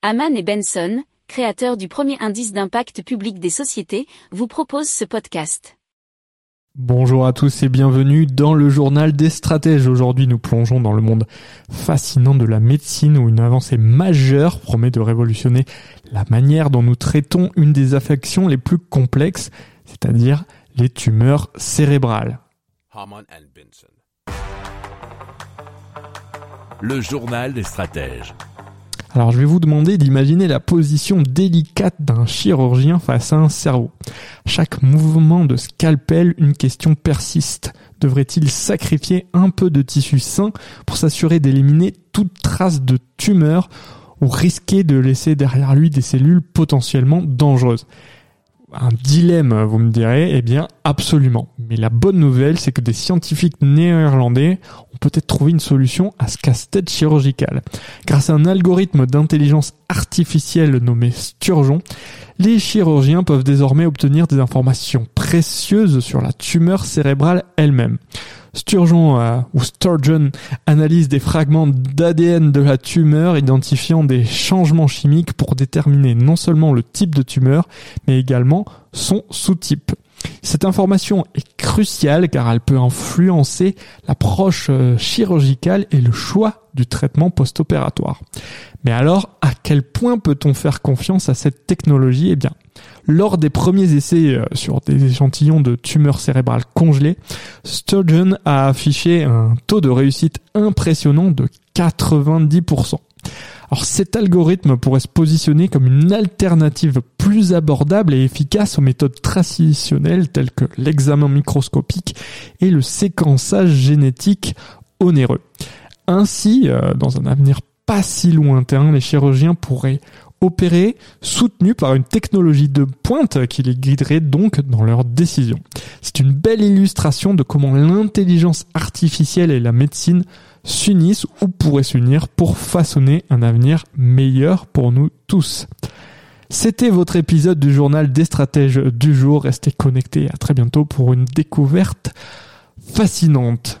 Haman et Benson, créateurs du premier indice d'impact public des sociétés, vous proposent ce podcast. Bonjour à tous et bienvenue dans le journal des stratèges. Aujourd'hui, nous plongeons dans le monde fascinant de la médecine où une avancée majeure promet de révolutionner la manière dont nous traitons une des affections les plus complexes, c'est-à-dire les tumeurs cérébrales. Le journal des stratèges. Alors je vais vous demander d'imaginer la position délicate d'un chirurgien face à un cerveau. Chaque mouvement de scalpel, une question persiste. Devrait-il sacrifier un peu de tissu sain pour s'assurer d'éliminer toute trace de tumeur ou risquer de laisser derrière lui des cellules potentiellement dangereuses? Un dilemme, vous me direz, eh bien absolument. Mais la bonne nouvelle, c'est que des scientifiques néerlandais ont peut-être trouvé une solution à ce casse-tête chirurgical. Grâce à un algorithme d'intelligence artificielle nommé Sturgeon, les chirurgiens peuvent désormais obtenir des informations précieuses sur la tumeur cérébrale elle-même. Sturgeon euh, ou Sturgeon analyse des fragments d'ADN de la tumeur, identifiant des changements chimiques pour déterminer non seulement le type de tumeur, mais également son sous-type. Cette information est cruciale car elle peut influencer l'approche euh, chirurgicale et le choix du traitement post-opératoire. Mais alors, à quel point peut-on faire confiance à cette technologie? Eh bien, lors des premiers essais euh, sur des échantillons de tumeurs cérébrales congelées, Sturgeon a affiché un taux de réussite impressionnant de 90%. Alors cet algorithme pourrait se positionner comme une alternative plus abordable et efficace aux méthodes traditionnelles telles que l'examen microscopique et le séquençage génétique onéreux. Ainsi, euh, dans un avenir pas si lointain, les chirurgiens pourraient opérer soutenus par une technologie de pointe qui les guiderait donc dans leurs décisions. C'est une belle illustration de comment l'intelligence artificielle et la médecine s'unissent ou pourraient s'unir pour façonner un avenir meilleur pour nous tous. C'était votre épisode du journal des stratèges du jour. Restez connectés. À très bientôt pour une découverte fascinante.